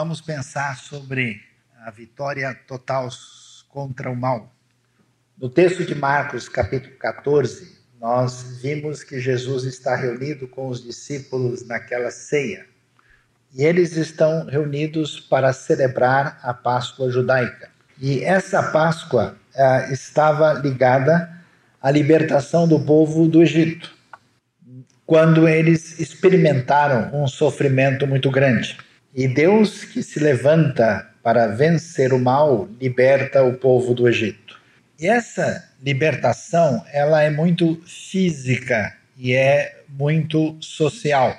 vamos pensar sobre a vitória total contra o mal. No texto de Marcos, capítulo 14, nós vimos que Jesus está reunido com os discípulos naquela ceia. E eles estão reunidos para celebrar a Páscoa judaica. E essa Páscoa eh, estava ligada à libertação do povo do Egito, quando eles experimentaram um sofrimento muito grande. E Deus que se levanta para vencer o mal, liberta o povo do Egito. E essa libertação, ela é muito física e é muito social.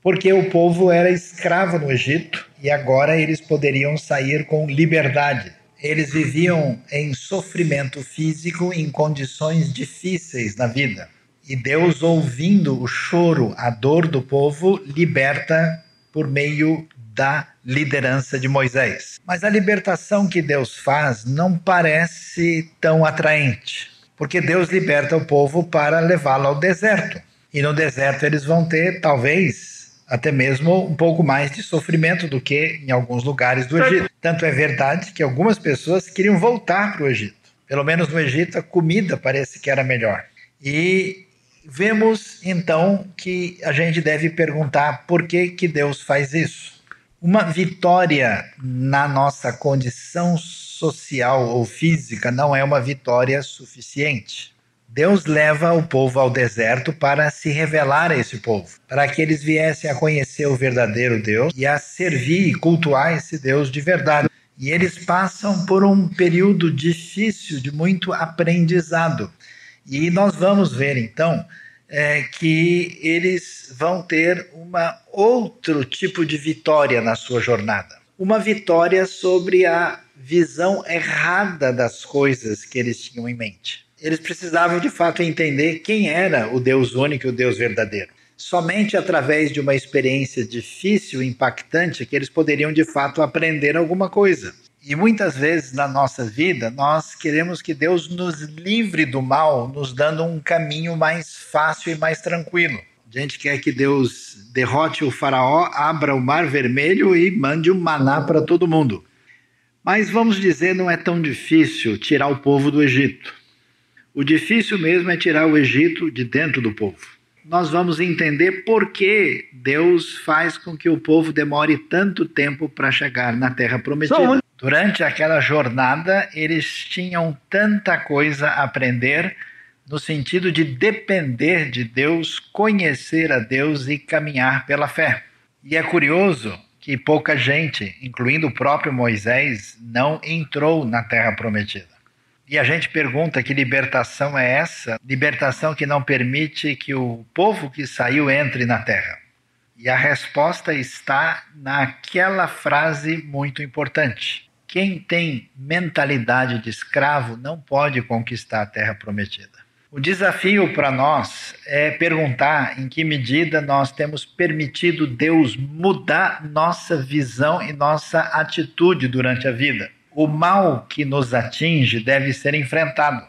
Porque o povo era escravo no Egito e agora eles poderiam sair com liberdade. Eles viviam em sofrimento físico em condições difíceis na vida. E Deus, ouvindo o choro, a dor do povo, liberta por meio da liderança de Moisés. Mas a libertação que Deus faz não parece tão atraente, porque Deus liberta o povo para levá-lo ao deserto. E no deserto eles vão ter, talvez, até mesmo um pouco mais de sofrimento do que em alguns lugares do Egito. Tanto é verdade que algumas pessoas queriam voltar para o Egito. Pelo menos no Egito a comida parece que era melhor. E vemos então que a gente deve perguntar por que, que Deus faz isso. Uma vitória na nossa condição social ou física não é uma vitória suficiente. Deus leva o povo ao deserto para se revelar a esse povo, para que eles viessem a conhecer o verdadeiro Deus e a servir e cultuar esse Deus de verdade. E eles passam por um período difícil de muito aprendizado. E nós vamos ver então é, que eles vão ter uma outro tipo de vitória na sua jornada. Uma vitória sobre a visão errada das coisas que eles tinham em mente. Eles precisavam de fato entender quem era o Deus único e o Deus verdadeiro. Somente através de uma experiência difícil e impactante que eles poderiam de fato aprender alguma coisa. E muitas vezes na nossa vida nós queremos que Deus nos livre do mal, nos dando um caminho mais fácil e mais tranquilo. A gente quer que Deus derrote o Faraó, abra o Mar Vermelho e mande um maná para todo mundo. Mas vamos dizer, não é tão difícil tirar o povo do Egito. O difícil mesmo é tirar o Egito de dentro do povo. Nós vamos entender por que Deus faz com que o povo demore tanto tempo para chegar na terra prometida. Durante aquela jornada, eles tinham tanta coisa a aprender no sentido de depender de Deus, conhecer a Deus e caminhar pela fé. E é curioso que pouca gente, incluindo o próprio Moisés, não entrou na terra prometida. E a gente pergunta que libertação é essa? Libertação que não permite que o povo que saiu entre na terra. E a resposta está naquela frase muito importante. Quem tem mentalidade de escravo não pode conquistar a terra prometida. O desafio para nós é perguntar em que medida nós temos permitido Deus mudar nossa visão e nossa atitude durante a vida. O mal que nos atinge deve ser enfrentado.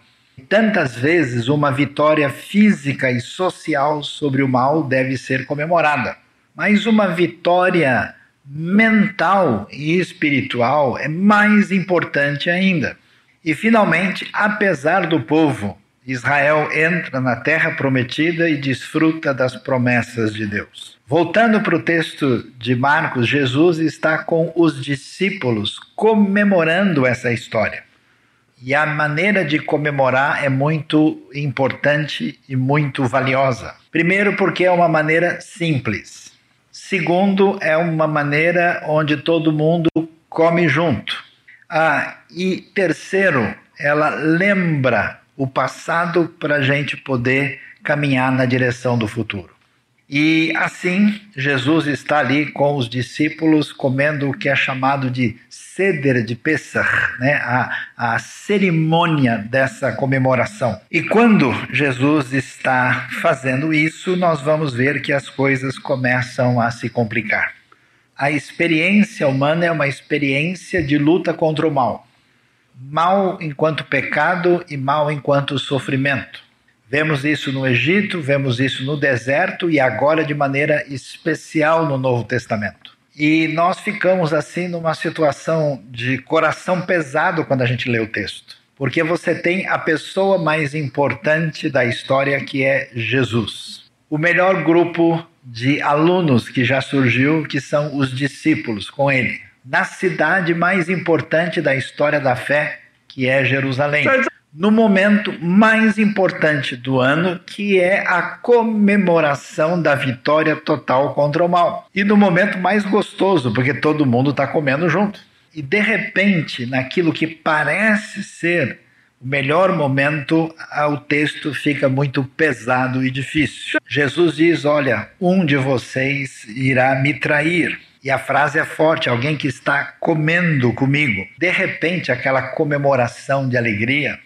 Tantas vezes uma vitória física e social sobre o mal deve ser comemorada, mas uma vitória mental e espiritual é mais importante ainda. E finalmente, apesar do povo, Israel entra na terra prometida e desfruta das promessas de Deus. Voltando para o texto de Marcos, Jesus está com os discípulos comemorando essa história. E a maneira de comemorar é muito importante e muito valiosa. Primeiro, porque é uma maneira simples. Segundo, é uma maneira onde todo mundo come junto. Ah, e terceiro, ela lembra o passado para a gente poder caminhar na direção do futuro. E assim, Jesus está ali com os discípulos comendo o que é chamado de Seder de Pesach, né? a, a cerimônia dessa comemoração. E quando Jesus está fazendo isso, nós vamos ver que as coisas começam a se complicar. A experiência humana é uma experiência de luta contra o mal. Mal enquanto pecado e mal enquanto sofrimento. Vemos isso no Egito, vemos isso no deserto e agora de maneira especial no Novo Testamento. E nós ficamos assim numa situação de coração pesado quando a gente lê o texto. Porque você tem a pessoa mais importante da história que é Jesus. O melhor grupo de alunos que já surgiu, que são os discípulos com ele. Na cidade mais importante da história da fé, que é Jerusalém no momento mais importante do ano, que é a comemoração da vitória total contra o mal. E no momento mais gostoso, porque todo mundo está comendo junto. E de repente, naquilo que parece ser o melhor momento, o texto fica muito pesado e difícil. Jesus diz: Olha, um de vocês irá me trair. E a frase é forte: alguém que está comendo comigo. De repente, aquela comemoração de alegria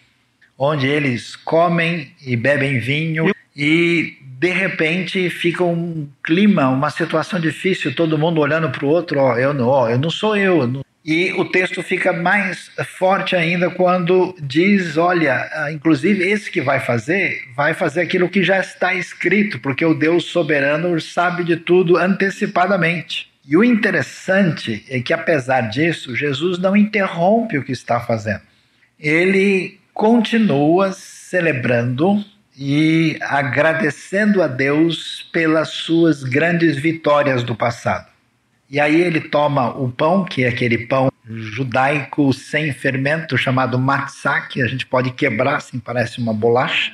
onde eles comem e bebem vinho e de repente fica um clima, uma situação difícil, todo mundo olhando para o outro, ó, eu não, ó, eu não sou eu. E o texto fica mais forte ainda quando diz, olha, ah, inclusive esse que vai fazer, vai fazer aquilo que já está escrito, porque o Deus soberano sabe de tudo antecipadamente. E o interessante é que apesar disso, Jesus não interrompe o que está fazendo. Ele continua celebrando e agradecendo a Deus pelas suas grandes vitórias do passado. E aí ele toma o pão, que é aquele pão judaico sem fermento chamado matzah, que a gente pode quebrar, assim parece uma bolacha.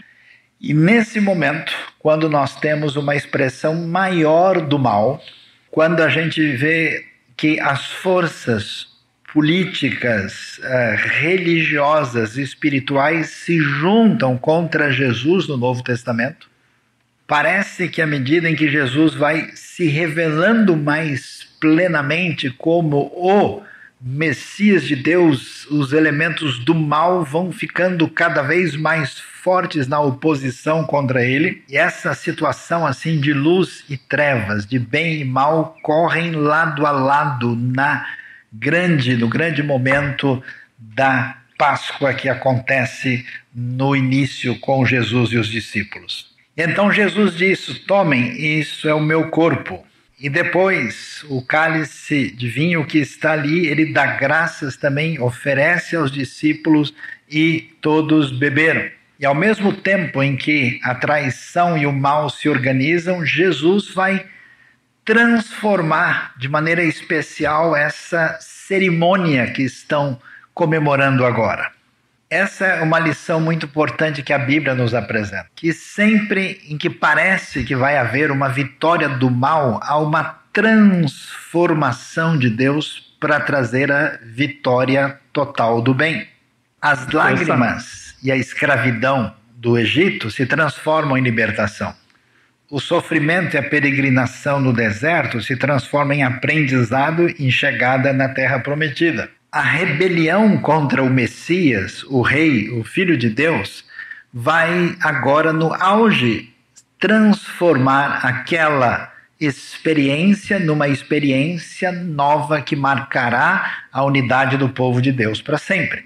E nesse momento, quando nós temos uma expressão maior do mal, quando a gente vê que as forças políticas uh, religiosas e espirituais se juntam contra Jesus no Novo Testamento. Parece que à medida em que Jesus vai se revelando mais plenamente como o Messias de Deus, os elementos do mal vão ficando cada vez mais fortes na oposição contra ele. E essa situação assim de luz e trevas, de bem e mal, correm lado a lado na grande, no grande momento da Páscoa que acontece no início com Jesus e os discípulos. Então Jesus disse: Tomem, isso é o meu corpo. E depois, o cálice de vinho que está ali, ele dá graças também, oferece aos discípulos e todos beberam. E ao mesmo tempo em que a traição e o mal se organizam, Jesus vai transformar de maneira especial essa cerimônia que estão comemorando agora. Essa é uma lição muito importante que a Bíblia nos apresenta, que sempre em que parece que vai haver uma vitória do mal, há uma transformação de Deus para trazer a vitória total do bem. As lágrimas e a escravidão do Egito se transformam em libertação o sofrimento e a peregrinação no deserto se transformam em aprendizado e chegada na terra prometida. A rebelião contra o Messias, o Rei, o Filho de Deus, vai agora no auge transformar aquela experiência numa experiência nova que marcará a unidade do povo de Deus para sempre.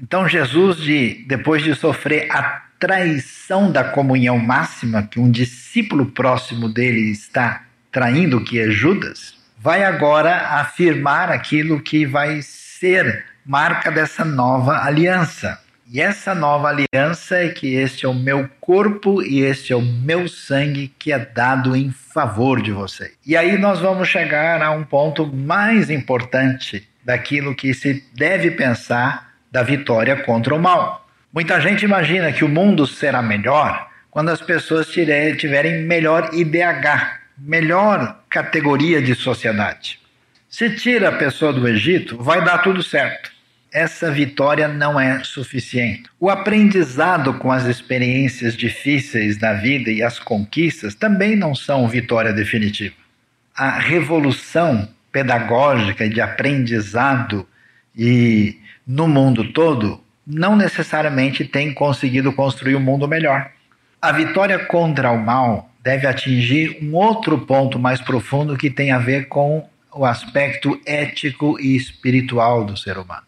Então Jesus, de, depois de sofrer a traição da comunhão máxima que um discípulo próximo dele está traindo, que é Judas, vai agora afirmar aquilo que vai ser marca dessa nova aliança. E essa nova aliança é que este é o meu corpo e este é o meu sangue que é dado em favor de você. E aí nós vamos chegar a um ponto mais importante daquilo que se deve pensar da vitória contra o mal. Muita gente imagina que o mundo será melhor quando as pessoas tiverem melhor IDH, melhor categoria de sociedade. Se tira a pessoa do Egito, vai dar tudo certo. Essa vitória não é suficiente. O aprendizado com as experiências difíceis da vida e as conquistas também não são vitória definitiva. A revolução pedagógica de aprendizado e no mundo todo não necessariamente tem conseguido construir um mundo melhor. A vitória contra o mal deve atingir um outro ponto mais profundo que tem a ver com o aspecto ético e espiritual do ser humano.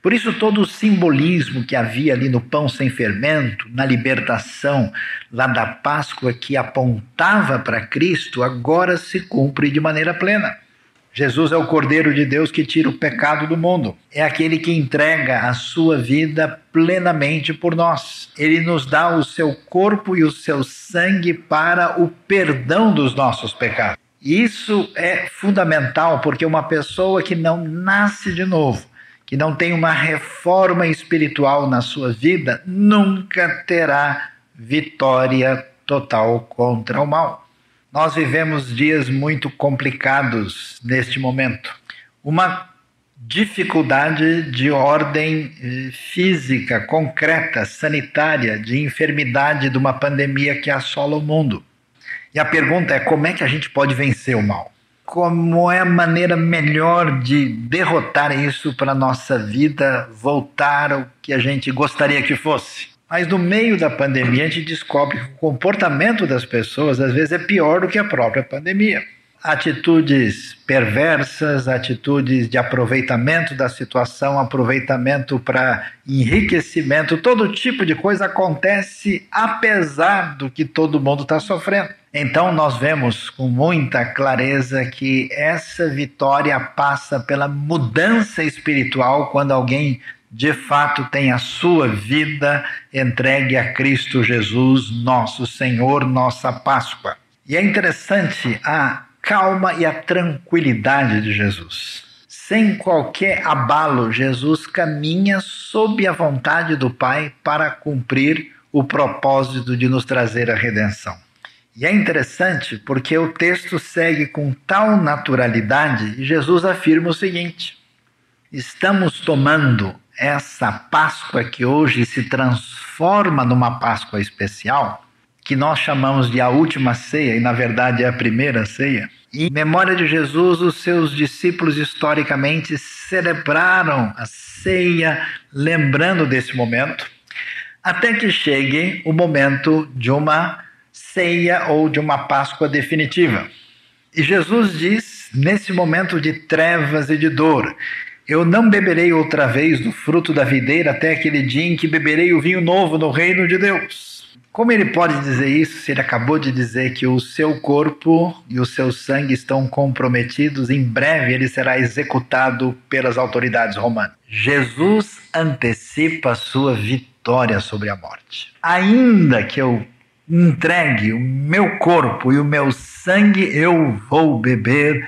Por isso, todo o simbolismo que havia ali no pão sem fermento, na libertação lá da Páscoa que apontava para Cristo, agora se cumpre de maneira plena. Jesus é o Cordeiro de Deus que tira o pecado do mundo. É aquele que entrega a sua vida plenamente por nós. Ele nos dá o seu corpo e o seu sangue para o perdão dos nossos pecados. Isso é fundamental porque uma pessoa que não nasce de novo, que não tem uma reforma espiritual na sua vida, nunca terá vitória total contra o mal. Nós vivemos dias muito complicados neste momento. Uma dificuldade de ordem eh, física, concreta, sanitária, de enfermidade de uma pandemia que assola o mundo. E a pergunta é: como é que a gente pode vencer o mal? Como é a maneira melhor de derrotar isso para a nossa vida voltar ao que a gente gostaria que fosse? Mas no meio da pandemia a gente descobre que o comportamento das pessoas às vezes é pior do que a própria pandemia. Atitudes perversas, atitudes de aproveitamento da situação, aproveitamento para enriquecimento, todo tipo de coisa acontece apesar do que todo mundo está sofrendo. Então nós vemos com muita clareza que essa vitória passa pela mudança espiritual quando alguém de fato tem a sua vida entregue a Cristo Jesus, nosso Senhor, nossa Páscoa. E é interessante a calma e a tranquilidade de Jesus. Sem qualquer abalo, Jesus caminha sob a vontade do Pai para cumprir o propósito de nos trazer a redenção. E é interessante porque o texto segue com tal naturalidade e Jesus afirma o seguinte: estamos tomando essa Páscoa que hoje se transforma numa Páscoa especial, que nós chamamos de a última ceia, e na verdade é a primeira ceia. Em memória de Jesus, os seus discípulos historicamente celebraram a ceia, lembrando desse momento, até que chegue o momento de uma ceia ou de uma Páscoa definitiva. E Jesus diz, nesse momento de trevas e de dor, eu não beberei outra vez do fruto da videira até aquele dia em que beberei o vinho novo no reino de Deus. Como ele pode dizer isso se ele acabou de dizer que o seu corpo e o seu sangue estão comprometidos? Em breve ele será executado pelas autoridades romanas. Jesus antecipa a sua vitória sobre a morte. Ainda que eu entregue o meu corpo e o meu sangue, eu vou beber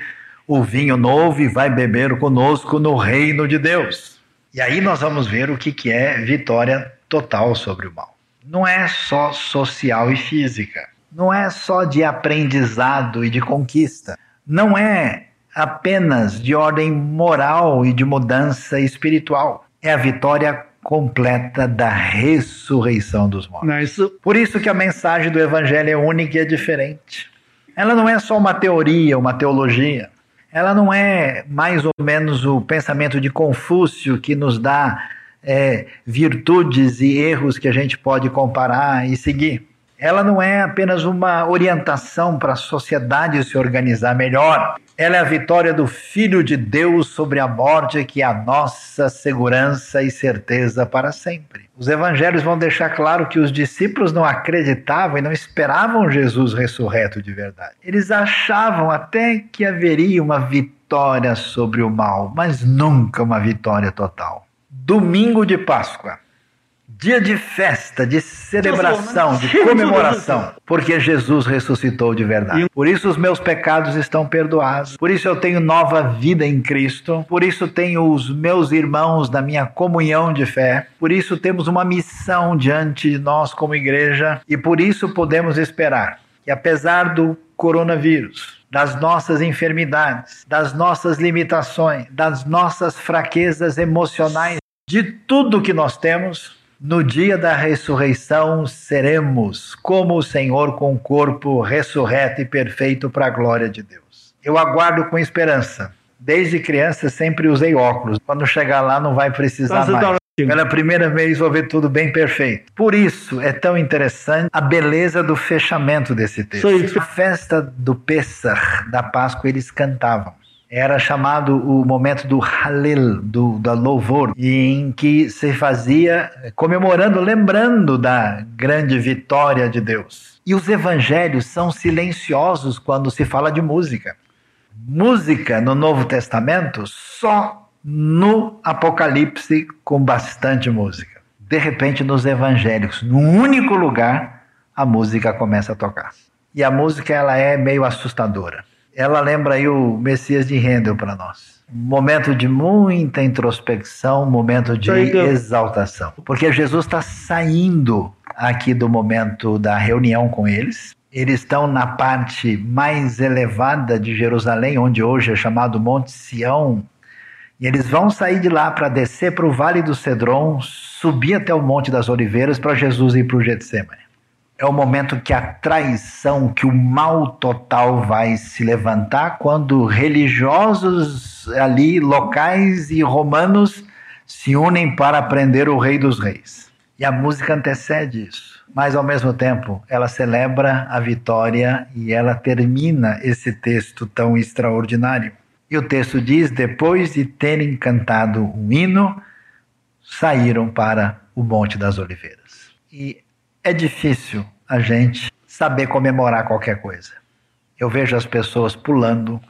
o vinho novo e vai beber conosco no reino de Deus. E aí nós vamos ver o que, que é vitória total sobre o mal. Não é só social e física, não é só de aprendizado e de conquista, não é apenas de ordem moral e de mudança espiritual. É a vitória completa da ressurreição dos mortos. Por isso que a mensagem do evangelho é única e é diferente. Ela não é só uma teoria, uma teologia ela não é mais ou menos o pensamento de Confúcio que nos dá é, virtudes e erros que a gente pode comparar e seguir. Ela não é apenas uma orientação para a sociedade se organizar melhor. Ela é a vitória do Filho de Deus sobre a morte, que é a nossa segurança e certeza para sempre. Os evangelhos vão deixar claro que os discípulos não acreditavam e não esperavam Jesus ressurreto de verdade. Eles achavam até que haveria uma vitória sobre o mal, mas nunca uma vitória total. Domingo de Páscoa dia de festa, de celebração, de comemoração, porque Jesus ressuscitou de verdade. Por isso os meus pecados estão perdoados, por isso eu tenho nova vida em Cristo, por isso tenho os meus irmãos da minha comunhão de fé, por isso temos uma missão diante de nós como igreja. E por isso podemos esperar que apesar do coronavírus, das nossas enfermidades, das nossas limitações, das nossas fraquezas emocionais, de tudo que nós temos, no dia da ressurreição seremos como o Senhor com o corpo ressurreto e perfeito para a glória de Deus. Eu aguardo com esperança. Desde criança sempre usei óculos. Quando chegar lá não vai precisar Nossa, mais. Pela primeira vez vou ver tudo bem perfeito. Por isso é tão interessante a beleza do fechamento desse texto. A festa do Pessah, da Páscoa, eles cantavam era chamado o momento do Halil, do, do louvor, em que se fazia comemorando, lembrando da grande vitória de Deus. E os evangelhos são silenciosos quando se fala de música. Música no Novo Testamento só no Apocalipse com bastante música. De repente, nos Evangelhos, num único lugar, a música começa a tocar. E a música ela é meio assustadora. Ela lembra aí o Messias de Handel para nós. Momento de muita introspecção, momento de exaltação. Porque Jesus está saindo aqui do momento da reunião com eles. Eles estão na parte mais elevada de Jerusalém, onde hoje é chamado Monte Sião. E eles vão sair de lá para descer para o Vale do Cedron, subir até o Monte das Oliveiras para Jesus ir para o Getsemane. É o momento que a traição, que o mal total vai se levantar quando religiosos ali, locais e romanos se unem para prender o Rei dos Reis. E a música antecede isso. Mas, ao mesmo tempo, ela celebra a vitória e ela termina esse texto tão extraordinário. E o texto diz: depois de terem cantado um hino, saíram para o Monte das Oliveiras. E é difícil a gente saber comemorar qualquer coisa. Eu vejo as pessoas pulando,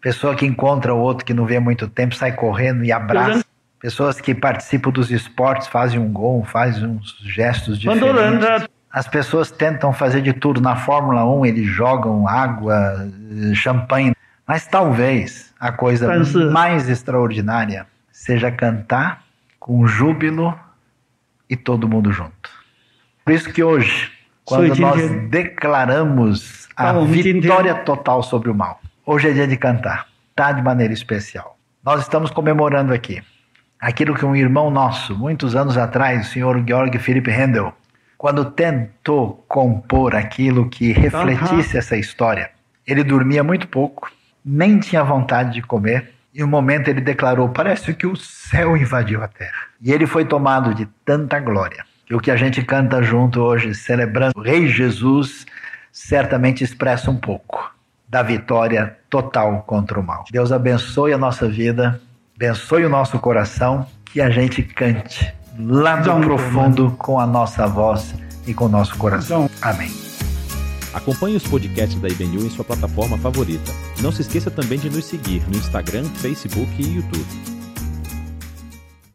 pessoa que encontra o outro que não vê há muito tempo, sai correndo e abraça. Pessoas que participam dos esportes fazem um gol, fazem uns gestos diferentes. As pessoas tentam fazer de tudo. Na Fórmula 1 eles jogam água, champanhe. Mas talvez a coisa mais extraordinária seja cantar com júbilo e todo mundo junto. Por isso que hoje, quando nós declaramos a vitória total sobre o mal, hoje é dia de cantar, tá de maneira especial. Nós estamos comemorando aqui aquilo que um irmão nosso, muitos anos atrás, o senhor Georg Philipp Handel, quando tentou compor aquilo que refletisse uhum. essa história, ele dormia muito pouco, nem tinha vontade de comer, e um momento ele declarou: Parece que o céu invadiu a terra. E ele foi tomado de tanta glória. E o que a gente canta junto hoje, celebrando o Rei Jesus, certamente expressa um pouco da vitória total contra o mal. Deus abençoe a nossa vida abençoe o nosso coração, que a gente cante lá do profundo com a nossa voz e com o nosso coração. Amém. Acompanhe os podcasts da IBNU em sua plataforma favorita. Não se esqueça também de nos seguir no Instagram, Facebook e YouTube.